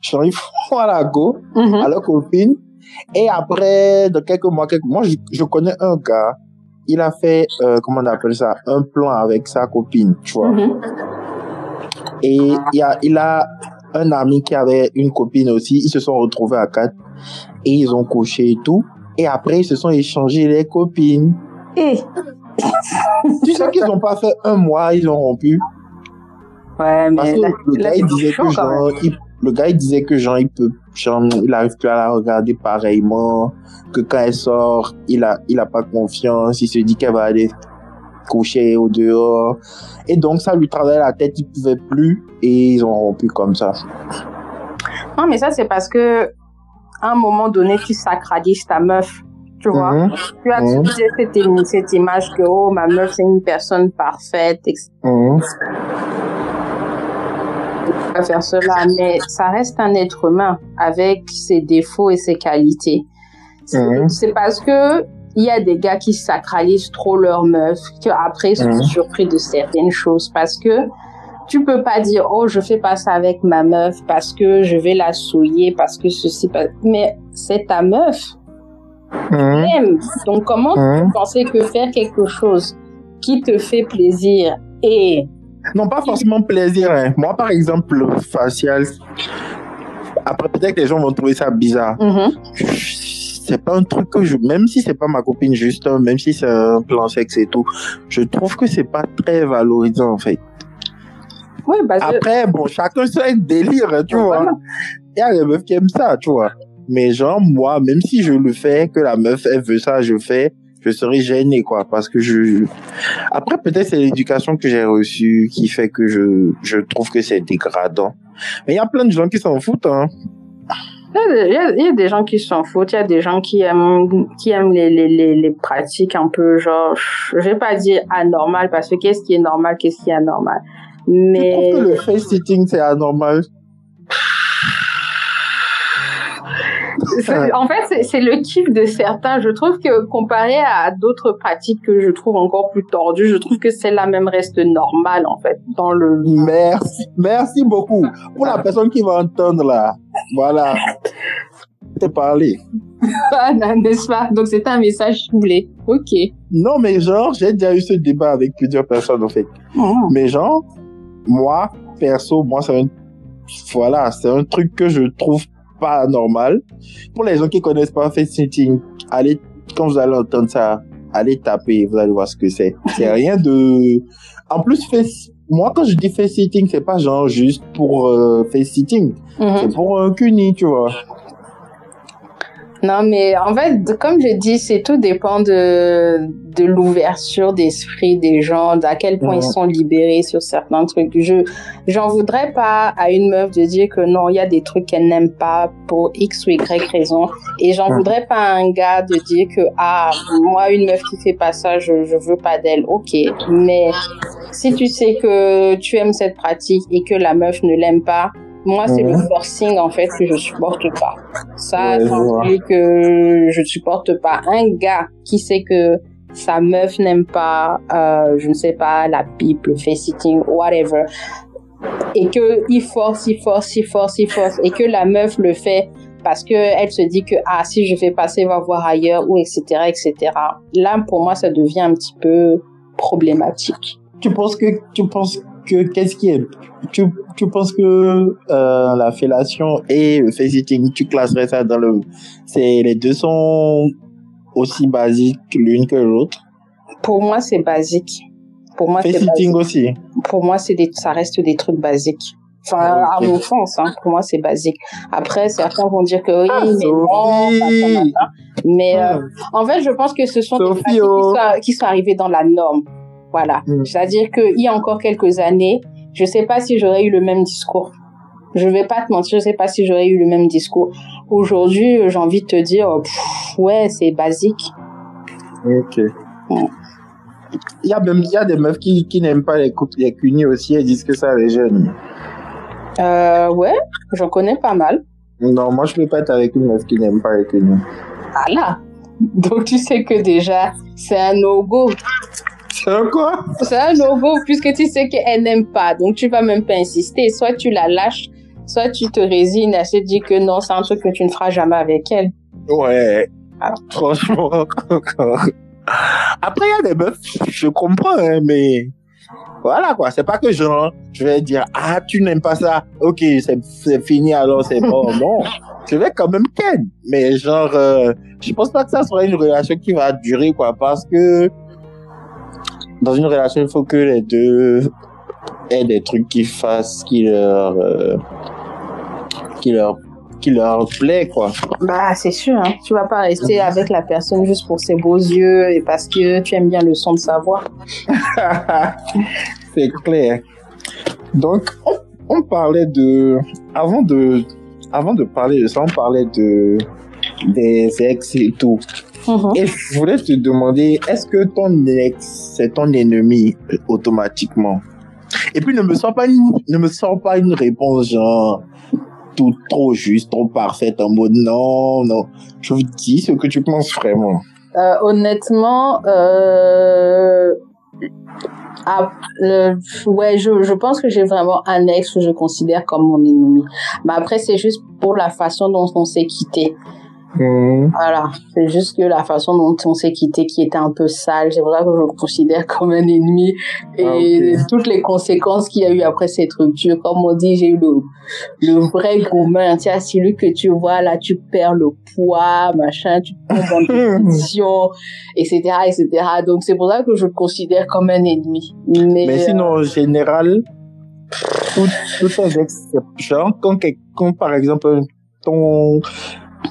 Genre, ils font à la go Mhm. à leur copine. Et après, de quelques mois, quelques mois, je, je connais un gars, il a fait, euh, comment on appelle ça, un plan avec sa copine, tu vois. Mhm. Et il a, il a un ami qui avait une copine aussi. Ils se sont retrouvés à quatre et ils ont couché et tout. Et après, ils se sont échangés les copines. Et Tu sais qu'ils n'ont pas fait un mois, ils ont rompu. ouais, Parce mais que le gars, il disait que genre, il- le gars, il disait que genre, il peut, genre, il arrive plus à la regarder pareillement, que quand elle sort, il a, il a pas confiance, il se dit qu'elle va aller coucher au dehors. Et donc, ça lui travaillait la tête, il pouvait plus, et ils ont rompu comme ça. Non, mais ça, c'est parce que, à un moment donné, tu sacralises ta meuf. Tu vois? Mhm, Tu as utilisé cette, im- cette image que, oh, ma meuf, c'est une personne parfaite, etc. mhm, à faire cela, mais ça reste un être humain avec ses défauts et ses qualités. C'est Mhm. c'est parce que il y a des gars qui sacralisent trop leur meuf, que après ils sont Mhm. surpris de certaines choses parce que tu peux pas dire oh je fais pas ça avec ma meuf parce que je vais la souiller parce que ceci mais c'est ta meuf mhm, même donc comment tu mhm. penser que faire quelque chose qui te fait plaisir et Non, pas forcément plaisir. hein. Moi, par exemple, le facial, après, peut-être que les gens vont trouver ça bizarre. C'est pas un truc que je, même si c'est pas ma copine juste, hein, même si c'est un plan sexe et tout, je trouve que c'est pas très valorisant en fait. oui parce que Après, bon, chacun son délire, hein, tu vois. Il y a des meufs qui aiment ça, tu vois. Mais genre, moi, même si je le fais, que la meuf, elle veut ça, je fais, je serais gêné, quoi, parce que je... Après, peut-être c'est l'éducation que j'ai reçue qui fait que je, je trouve que c'est dégradant. Mais il y a plein de gens qui s'en foutent, hein. Il y, a des, il y a- il y a des gens qui s'en foutent, il y a des gens qui aiment, qui aiment les, les, les, les pratiques un peu genre, je vais pas dire anormal parce que qu'est-ce qui est normal, qu'est-ce qui est anormal. Mais trouves que le face-sitting, c'est anormal? En fait, c'est- le kiff de certains. Je trouve que comparé à d'autres pratiques que je trouve encore plus tordues, je trouve que celle-là même reste normale en fait dans le. Merci, merci beaucoup. Pour la personne qui va entendre là, voilà, t'es parlé. Ah, N'est-ce pas? Donc c'est un message ciblé. Ok. Non, mais genre, j'ai déjà eu ce débat avec plusieurs personnes en fait. Mhm. Mais genre, moi, perso, moi, c'est un, voilà, c'est un truc que je trouve pas normal. Pour les gens qui connaissent pas face sitting, allez, quand vous allez entendre ça, allez taper, vous allez voir ce que c'est. C'est rien de, en plus, face, moi, quand je dis face sitting, c'est pas genre juste pour euh, face sitting. Mhm. C'est pour un cuni, tu vois. Non, mais en fait, comme je dis, c'est tout dépend de, de l'ouverture d'esprit des gens, d'à quel point Mhm. ils sont libérés sur certains trucs. Je, j'en voudrais pas à une meuf de dire que non, il y a des trucs qu'elle n'aime pas pour X ou Y raison. Et j'en Mhm. voudrais pas à un gars de dire que, ah, moi, une meuf qui fait pas ça, je, je veux pas d'elle. Ok. Mais si tu sais que tu aimes cette pratique et que la meuf ne l'aime pas, moi, c'est le forcing, en fait, que je supporte pas. Ça, Ouais, je c'est un vois. truc que je supporte pas. Un gars qui sait que sa meuf n'aime pas, euh, je ne sais pas, la pipe, le face-sitting, whatever, et que il force, il force, il force, il force, et que la meuf le fait parce que elle se dit que ah si je fais passer, va voir ailleurs ou etc etc. Là pour moi ça devient un petit peu problématique. Tu penses que, tu penses que, qu'est-ce qui est, tu, tu penses que, euh, la fellation et le face sitting, tu classerais ça dans le, c'est, les deux sont aussi basiques l'une que l'autre? Pour moi c'est basique. Pour moi aussi. Pour moi c'est des, ça reste des trucs basiques. Enfin, Ah, ok. à mon sens, hein, pour moi, c'est basique. Après, certains vont dire que oui, Ah, mais non. Mais euh, Hmm. En fait, je pense que ce sont des pratiques qui oh. sont, qui sont arrivées dans la norme. Voilà. Mm. C'est-à-dire qu'il y a encore quelques années, je sais pas si j'aurais eu le même discours. Je vais pas te mentir, je sais pas si j'aurais eu le même discours. Aujourd'hui, j'ai envie de te dire, pff, ouais, c'est basique. Ok. Ouais. Il y a même, il y a des meufs qui, qui n'aiment pas les couples, les cunis aussi, elles disent que ça les gêne. Euh, ouais, j'en connais pas mal. Non, moi je peux pas être avec une meuf qui n'aime pas les cunis. Ah là, Donc tu sais que déjà, c'est un no-go. C'est un quoi? C'est un no-go puisque tu sais qu'elle n'aime pas. Donc tu vas même pas insister. Soit tu la lâches, soit tu te résignes à se dire que non, c'est un truc que tu ne feras jamais avec elle. Ouais. Franchement, Après, il y a des meufs, je comprends, hein, mais voilà quoi. C'est pas que genre, je vais dire, ah, tu n'aimes pas ça. Ok, c'est fini alors, c'est bon. non. Je vais quand même ken. Mais genre, euh, je pense pas que ça sera une relation qui va durer quoi. Parce que dans une relation, il faut que les deux aient des trucs qui fassent, qui leur, euh, qui leur qui leur plaît, quoi. Bah, c'est sûr, hein. Tu vas pas rester avec la personne juste pour ses beaux yeux et parce que tu aimes bien le son de sa voix. c'est clair. Donc, on, parlait de, avant de, avant de parler de ça, on parlait de, des ex et tout. Mm-hmm. Et je voulais te demander, est-ce que ton ex, c'est ton ennemi automatiquement? Et puis, ne me sors pas une, ne me sors pas une réponse genre, tout trop juste, trop parfaite, en mode non, non. Je vous dis ce que tu penses vraiment. Euh, honnêtement, euh, ah, ouais, je, je pense que j'ai vraiment un ex que je considère comme mon ennemi. Mais après, c'est juste pour la façon dont on s'est quitté. Mhm. Voilà, c'est juste que la façon dont on s'est quitté qui était un peu sale, c'est vrai que je le considère comme un ennemi et ah, toutes les conséquences qu'il y a eu après cette rupture. Comme on dit, j'ai eu le, le vrai gros main, tu celui que tu vois là, tu perds le poids, machin, tu tombes en dépression, etc., etc. Donc c'est pour ça que je le considère comme un ennemi. Mais, Mais sinon, en général, tout, tout ex, genre quand, quand par exemple ton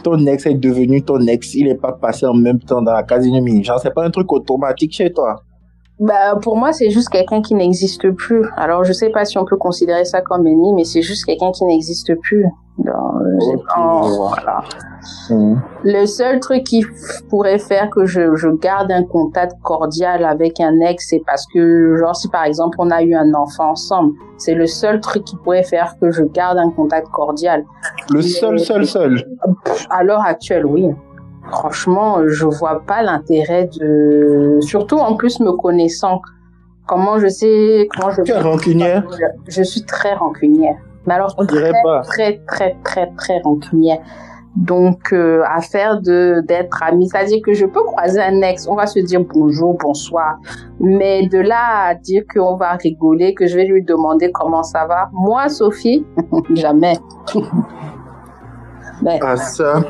ton ex est devenu ton ex, il n'est pas passé en même temps dans la case ennemie. Genre, c'est pas un truc automatique chez toi. Bah, pour moi, c'est juste quelqu'un qui n'existe plus. Alors, je sais pas si on peut considérer ça comme ennemi, mais c'est juste quelqu'un qui n'existe plus. Voilà. Mhm. Le seul truc qui pourrait faire que je, je garde un contact cordial avec un ex, c'est parce que, genre, si par exemple on a eu un enfant ensemble, c'est le seul truc qui pourrait faire que je garde un contact cordial. Le seul, seul, seul. À l'heure actuelle, oui. Franchement, je vois pas l'intérêt de, surtout en plus me connaissant. Comment je sais, comment je. Tu es rancunière? Je suis très rancunière. Mais alors, On très, pas. très, très, très, très rancunière. Donc, euh, à faire de d'être ami, c'est-à-dire que je peux croiser un ex, on va se dire bonjour, bonsoir, mais de là à dire qu'on va rigoler, que je vais lui demander comment ça va, moi, Sophie, jamais. Ah ça.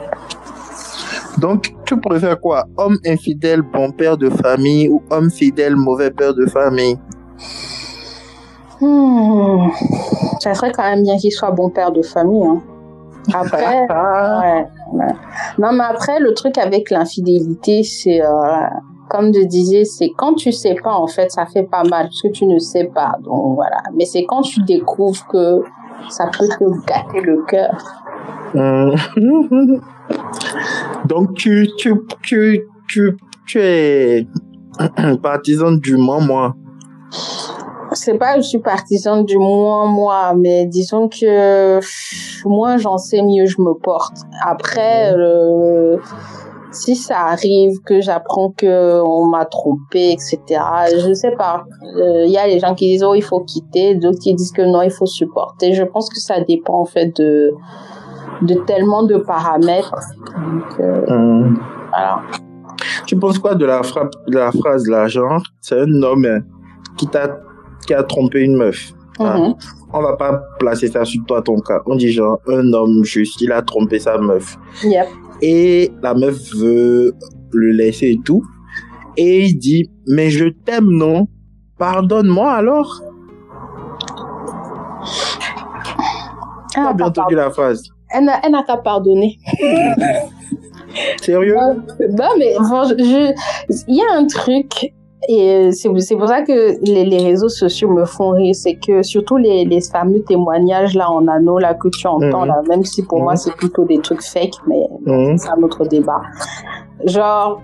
Donc, tu préfères quoi? Homme infidèle, bon père de famille ou homme fidèle, mauvais père de famille? Hmm. Ça serait quand même bien qu'il soit bon père de famille. Hein. Après, ouais, non, mais après, le truc avec l'infidélité, c'est, euh, comme je disais, c'est quand tu sais pas, en fait, ça fait pas mal, parce que tu ne sais pas. Donc, voilà. Mais c'est quand tu découvres que ça peut te gâter le cœur. Hmm. Donc, tu, tu, tu, tu, tu es partisan du moi, moi. C'est pas que je suis partisan du moi, moi, mais disons que moins j'en sais, mieux je me porte. Après, euh, si ça arrive que j'apprends que on m'a trompé, etc., je sais pas. Il euh, y a les gens qui disent, oh, il faut quitter, d'autres qui disent que non, il faut supporter. Je pense que ça dépend, en fait, de, de tellement de paramètres. Euh, hum. Tu penses quoi de la, frappe, de la phrase là, genre, c'est un homme qui t'a qui a trompé une meuf. Hein? Mhm. On va pas placer ça sur toi ton cas. On dit genre un homme juste, il a trompé sa meuf. Et la meuf veut le laisser et tout. Et il dit mais je t'aime non? Pardonne-moi alors. As bien entendu la phrase. Elle n'a qu'à pardonner. Sérieux? Bah, mais il y a un truc, et c'est pour ça que les, les, réseaux sociaux me font rire, c'est que surtout les, les fameux témoignages là en anneau là que tu entends mhm. là, même si pour moi mhm. c'est plutôt des trucs fake, mais mhm. c'est un autre débat. Genre,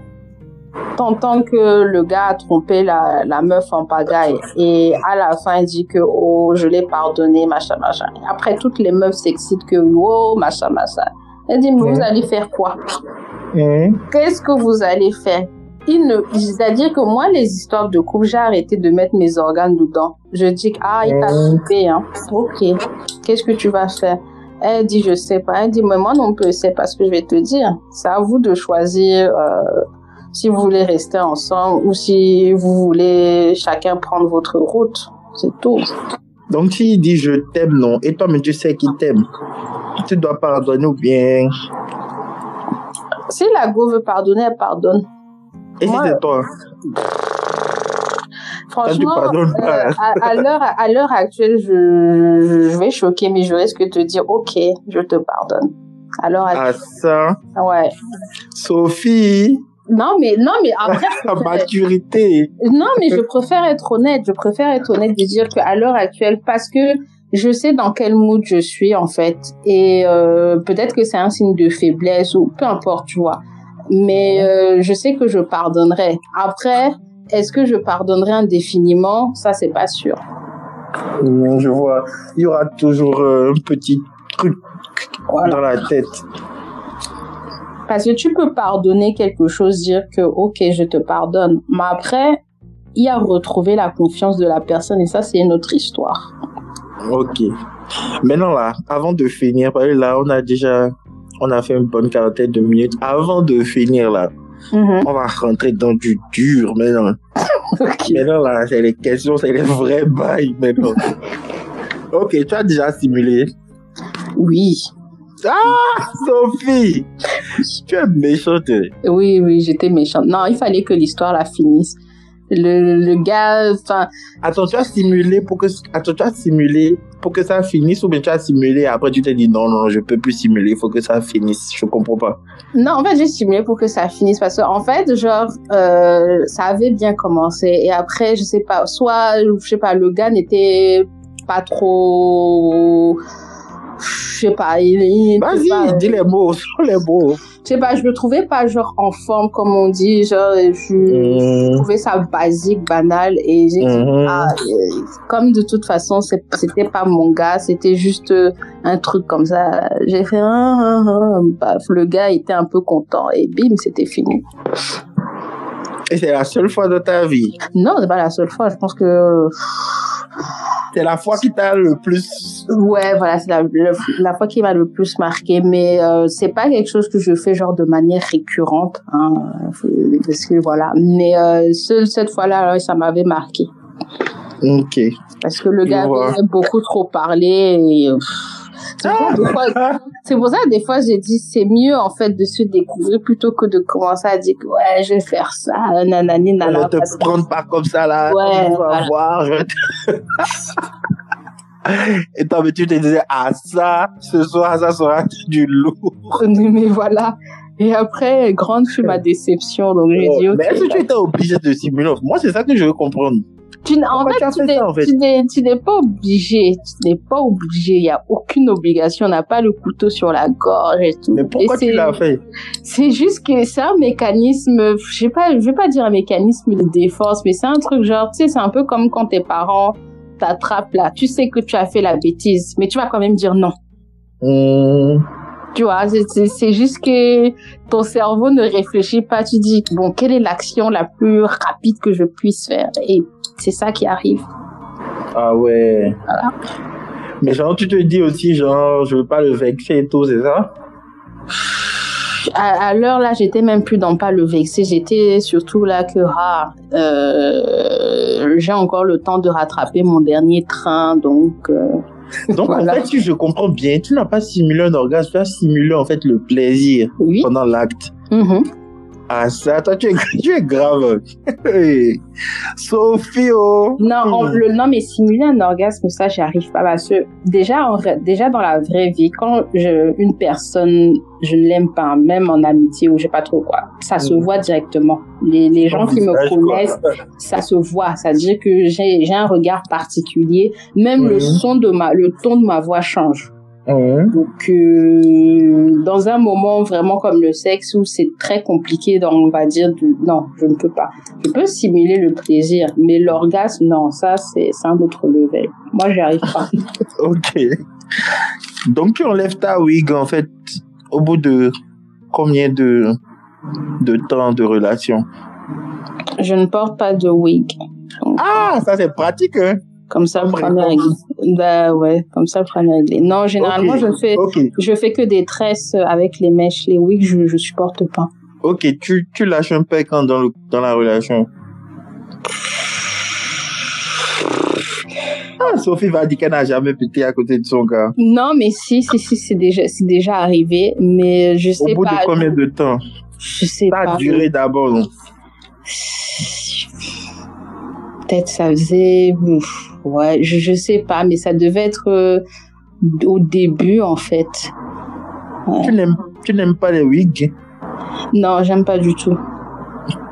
t'entends que le gars a trompé la, la meuf en pagaille et à la fin il dit que oh je l'ai pardonné machin machin. après toutes les meufs s'excitent que oh machin machin. Elle dit mais vous allez faire quoi? Mhm. Qu'est-ce que vous allez faire? Il ne, c'est-à-dire que moi, les histoires de couple, j'ai arrêté de mettre mes organes dedans. Je dis, ah, il t'a coupé, hein. Ok. Qu'est-ce que tu vas faire? Elle dit, je sais pas. Elle dit, mais moi non plus, c'est pas ce que je vais te dire. C'est à vous de choisir, euh, si vous voulez rester ensemble ou si vous voulez chacun prendre votre route. C'est tout. Donc, s'il dit je t'aime, non, et toi, mais tu sais qu'il t'aime, tu dois pardonner ou bien? Si la go veut pardonner, elle pardonne. Et toi Franchement, pardonnes euh, à, à l'heure à l'heure actuelle, je, je vais choquer, mais je risque de te dire, ok, je te pardonne. Alors, Ah, ça? ouais. Sophie, Non, mais non, mais après, maturité. non, mais je préfère être honnête. Je préfère être honnête de dire qu'à l'heure actuelle, parce que je sais dans quel mood je suis en fait, et euh, peut-être que c'est un signe de faiblesse ou peu importe, tu vois. Mais euh, je sais que je pardonnerai. Après, est-ce que je pardonnerai indéfiniment? Ça, c'est pas sûr. Je vois, il y aura toujours euh, un petit truc Voilà. dans la tête. Parce que tu peux pardonner quelque chose, dire que ok, je te pardonne. Mais après, il y a retrouver la confiance de la personne et ça, c'est une autre histoire. Ok. Maintenant là, avant de finir, là, on a déjà, on a fait une bonne quarantaine de minutes. Avant de finir là, Mhm. on va rentrer dans du dur maintenant. Ok. Maintenant là, c'est les questions, c'est les vrais bails maintenant. ok, tu as déjà simulé. Oui. Sophie, tu es méchante. Oui, oui, j'étais méchante. Non, il fallait que l'histoire la finisse. Le, le gars, enfin, Attends, tu as simulé pour que, attends, tu as simulé pour que ça finisse ou bien tu as simulé après tu t'es dit non, non, je peux plus simuler, il faut que ça finisse. Je comprends pas. non, en fait, j'ai simulé pour que ça finisse parce que, en fait, genre, euh, ça avait bien commencé et après, je sais pas, soit, je sais pas, le gars n'était pas trop, je sais pas, il, Vas-y, dis les mots, sont les mots. je sais pas, je le trouvais pas genre en forme comme on dit, genre je, je Mhm. trouvais ça basique, banal et j'ai dit Mhm. ah, euh, comme de toute façon c'était pas mon gars, c'était juste euh, un truc comme ça. J'ai fait ah, ah, ah. Le gars était un peu content et bim c'était fini. Et c'est la seule fois de ta vie. Non c'est pas la seule fois, je pense que C'est la fois qui t'a le plus. ouais voilà c'est la, la, la fois qui m'a le plus marqué, mais euh, c'est pas quelque chose que je fais genre de manière récurrente, hein, parce que voilà. Mais euh, ce- cette fois-là ça m'avait marqué. Ok. Parce que le gars avait beaucoup trop parlé. et, C'est pour, ça, des fois- c'est pour ça, des fois, j'ai dit, c'est mieux, en fait, de se découvrir plutôt que de commencer à dire, ouais, je vais faire ça, nanani, nanana. te parce que- prendre pas comme ça là. Ouais, tu vas voilà. voir. te- Et toi, mais tu te disais, ah ça, ce soir, ça sera du lourd. Mais voilà. Et après, grande fut ma déception, donc j'ai dit, ok. Oh, mais est-ce que tu étais obligé de simuler Moi, c'est ça que je veux comprendre. Tu en fait, tu n'es- en fait? pas obligé. Tu n'es pas obligé. Il n'y a aucune obligation. On n'a pas le couteau sur la gorge et tout. Mais pourquoi Et tu l'as fait? C'est juste que c'est un mécanisme, je sais pas, je vais pas dire un mécanisme de défense, mais c'est un truc genre, tu sais, c'est un peu comme quand tes parents t'attrapent là. Tu sais que tu as fait la bêtise, mais tu vas quand même dire non. Hum, Tu vois, c'est juste que ton cerveau ne réfléchit pas. Tu dis, bon, quelle est l'action la plus rapide que je puisse faire? Et c'est ça qui arrive. Ah ouais. Mais genre, tu te dis aussi, genre, je veux pas le vexer et tout, c'est ça? À, à l'heure là, j'étais même plus dans pas le vexer. J'étais surtout là que, ah, euh, j'ai encore le temps de rattraper mon dernier train, donc, euh, Donc, Voilà. en fait, si je comprends bien, tu n'as pas simulé un orgasme, tu as simulé, en fait, le plaisir oui. pendant l'acte. Mhm. Ah, ça, toi, tu es, tu es grave. Sophie, oh. Non, on- le, non, mais simuler un orgasme, ça, j'y arrive pas parce que déjà, en déjà dans la vraie vie, quand je, une personne, je ne l'aime pas, même en amitié ou je sais pas trop quoi, ça se Mhm. voit directement. Les, les gens qui me quoi. connaissent, ça se voit. Ça veut dire que j'ai, j'ai un regard particulier. Même le Mhm. son de ma, le ton de ma voix change. Hum. Donc, euh, dans un moment vraiment comme le sexe où c'est très compliqué, dans, on va dire, de, non, je ne peux pas. Je peux simuler le plaisir, mais l'orgasme, non, ça, c'est c'est un autre level. Moi, j'y arrive pas. Ok. Donc, tu enlèves ta wig, en fait, au bout de combien de de temps de relation? Je ne porte pas de wig. Ah, ça c'est pratique, hein comme ça, le problème est réglé. Bah ouais, comme ça, le problème est réglé. Non, généralement, je fais, je fais que des tresses avec les mèches. Les wigs, je, je supporte pas. Ok, tu, tu lâches un peu quand dans, le, dans la relation? Ah, Sophie va dire qu'elle n'a jamais pété à côté de son gars. Non, mais si, si, si, c'est déjà, c'est déjà arrivé, mais je sais pas. Au bout de combien de temps? Je sais pas. Ça a duré d'abord, Peut-être ça faisait, ouais, je, je sais pas, mais ça devait être euh, au début, en fait. Tu n'aimes, tu n'aimes pas les wigs? Non, j'aime pas du tout.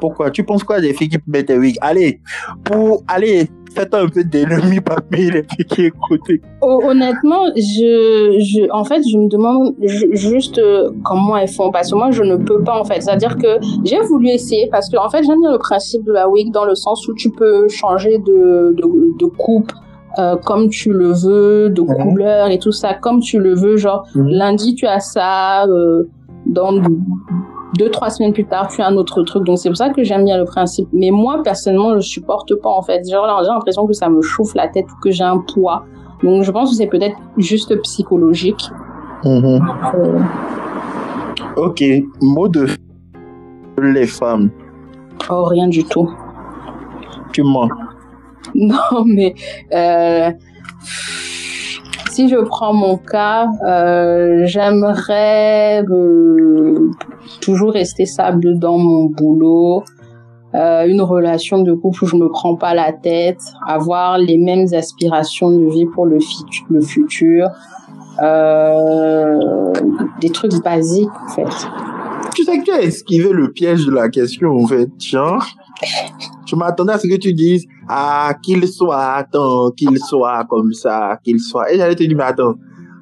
Pourquoi? Tu penses quoi des filles qui mettent des wigs? Allez, pour aller faites un peu d'ennemis parmi les filles qui écoutent. Honnêtement, je, je, en fait, je me demande juste euh, comment elles font parce que moi, je ne peux pas en fait. C'est-à-dire que j'ai voulu essayer parce que en fait, j'aime bien le principe de la wig dans le sens où tu peux changer de, de, de coupe. Euh, comme tu le veux, de mhm. couleur et tout ça, comme tu le veux. Genre, mhm. lundi, tu as ça, euh, dans deux trois semaines plus tard tu as un autre truc. Donc c'est pour ça que j'aime bien le principe. Mais moi personnellement je supporte pas en fait. Genre j'ai l'impression que ça me chauffe la tête ou que j'ai un poids. Donc je pense que c'est peut-être juste psychologique. Mm-hmm. euh, ok. Mot de les femmes. Oh rien du tout. Tu mens. Non mais euh si je prends mon cas, euh, j'aimerais euh, toujours rester stable dans mon boulot, euh, une relation de couple où je me prends pas la tête, avoir les mêmes aspirations de vie pour le, le futur, des trucs basiques en fait. Tu sais que tu as esquivé le piège de la question en fait, tiens. Je m'attendais à ce que tu dises, ah, qu'il soit, attends, qu'il soit comme ça, qu'il soit. Et j'allais te dire, mais attends,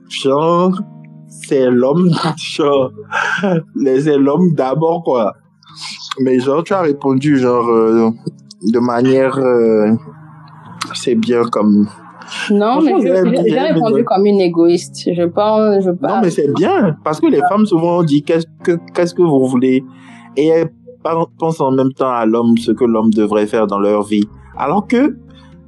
genre, c'est l'homme, genre, c'est l'homme d'abord, quoi. Mais genre, tu as répondu, genre, euh, de manière, euh, c'est bien comme, non, mais j'ai répondu comme une égoïste. Je pense, je Non, mais c'est bien, parce que les femmes souvent disent qu'est-ce que, qu'est-ce que vous voulez, et elles pensent en même temps à l'homme, ce que l'homme devrait faire dans leur vie. Alors que,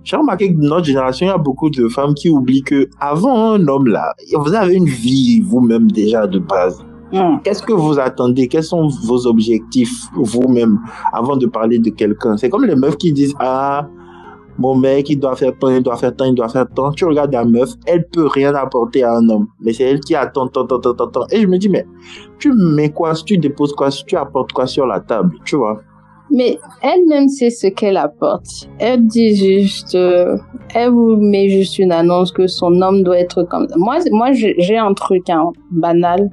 j'ai remarqué que dans notre génération, il y a beaucoup de femmes qui oublient que avant un homme là, vous avez une vie vous-même déjà de base. Hmm. Qu'est-ce que vous attendez? Quels sont vos objectifs vous-même avant de parler de quelqu'un? C'est comme les meufs qui disent ah mon mec, il doit faire tant, il doit faire tant, il doit faire tant. Tu regardes la meuf, elle peut rien apporter à un homme. Mais c'est elle qui attend, tant, tant, tant, tant, tant. Et je me dis, mais tu mets quoi, tu déposes quoi, tu apportes quoi sur la table, tu vois? Mais elle-même sait ce qu'elle apporte. Elle dit juste, euh, elle vous met juste une annonce que son homme doit être comme ça. Moi, moi j'ai un truc hein, banal.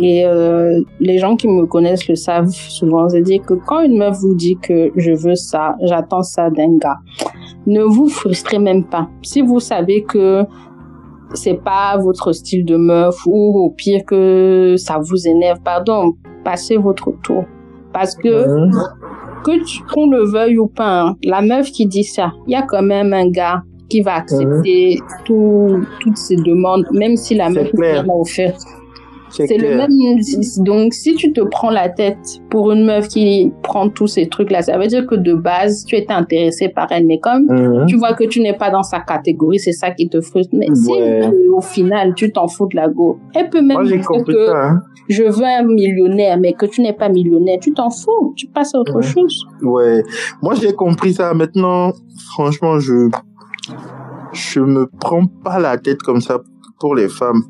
Et euh, les gens qui me connaissent le savent souvent. C'est-à-dire que quand une meuf vous dit que je veux ça, j'attends ça d'un gars, ne vous frustrez même pas. Si vous savez que c'est pas votre style de meuf ou au pire que ça vous énerve, pardon, passez votre tour. Parce que, que qu'on le veuille ou pas, hein, la meuf qui dit ça, il y a quand même un gars qui va accepter toutes ces demandes, même si la meuf rien offert. C'est le même. Donc, si tu te prends la tête pour une meuf qui prend tous ces trucs-là, ça veut dire que de base, tu étais intéressé par elle. Mais comme mhm. tu vois que tu n'es pas dans sa catégorie, c'est ça qui te frustre. Mais si au final, tu t'en fous de la go, elle peut même dire que hein. je veux un millionnaire, mais que tu n'es pas millionnaire, tu t'en fous. Tu passes à autre chose. Ouais. Moi, j'ai compris ça. Maintenant, franchement, je je me prends pas la tête comme ça pour les femmes.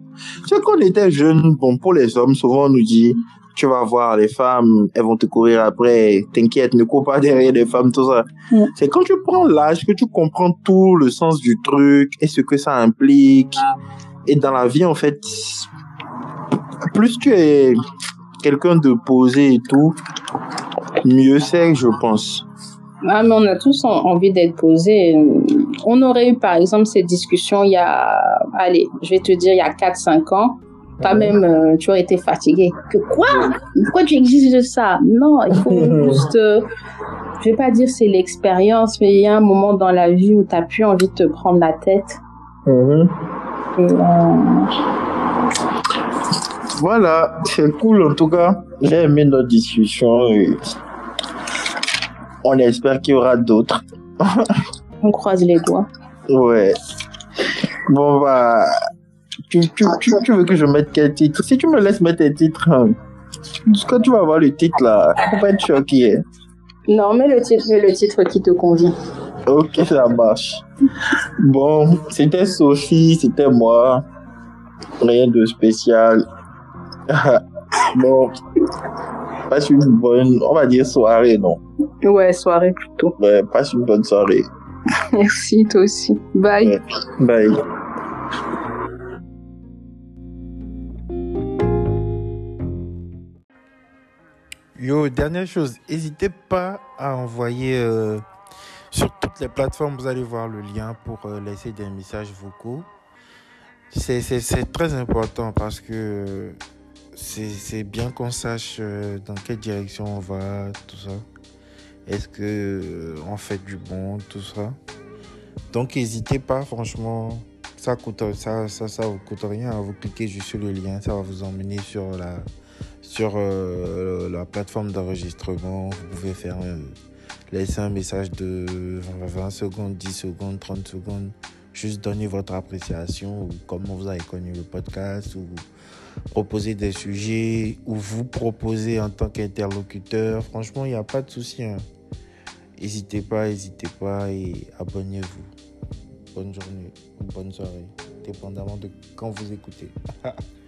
C'est qu'on était jeunes, bon, pour les hommes, souvent on nous dit, tu vas voir les femmes, elles vont te courir après, t'inquiète, ne cours pas derrière les femmes, tout ça. C'est quand tu prends l'âge que tu comprends tout le sens du truc et ce que ça implique. Et dans la vie, en fait, plus tu es quelqu'un de posé et tout, mieux c'est, je pense. Ah, mais on a tous envie d'être posés. On aurait eu, par exemple, ces discussions il y a, allez, je vais te dire, il y a 4-5 ans. Pas même, euh, tu aurais été fatigué. Que quoi? Pourquoi tu exiges ça? Non, il faut juste, euh, je vais pas dire c'est l'expérience, mais il y a un moment dans la vie où tu n'as plus envie de te prendre la tête. Et, euh, voilà, c'est cool en tout cas. J'ai aimé notre discussion et on espère qu'il y aura d'autres. on croise les doigts. Ouais. Bon, bah, tu, tu, tu, veux que je mette quel titre? Si tu me laisses mettre un titre, hein, quand tu vas voir le titre là, faut pas être choqué. Non, mais le titre, le titre qui te convient. Ok, ça marche. Bon, c'était Sophie, c'était moi. Rien de spécial. bon, passe une bonne, on va dire soirée, non? Ouais, soirée plutôt. Ouais, passe une bonne soirée. Merci, toi aussi. Bye. Bye. Yo, dernière chose, n'hésitez pas à envoyer euh, sur toutes les plateformes, vous allez voir le lien pour euh, laisser des messages vocaux. C'est très important parce que c'est bien qu'on sache euh, dans quelle direction on va, tout ça. Est-ce que on fait du bon, tout ça? Donc n'hésitez pas, franchement, ça vous coûte rien. Vous cliquez juste sur le lien, ça va vous emmener sur la euh, la plateforme d'enregistrement. Vous pouvez faire laisser un message de 20 secondes, 10 secondes, 30 secondes. Juste donner votre appréciation ou comment vous avez connu le podcast proposer des sujets ou vous proposer en tant qu'interlocuteur. Franchement, il n'y a pas de souci. Hein. N'hésitez pas, n'hésitez pas et abonnez-vous. Bonne journée ou bonne soirée, dépendamment de quand vous écoutez.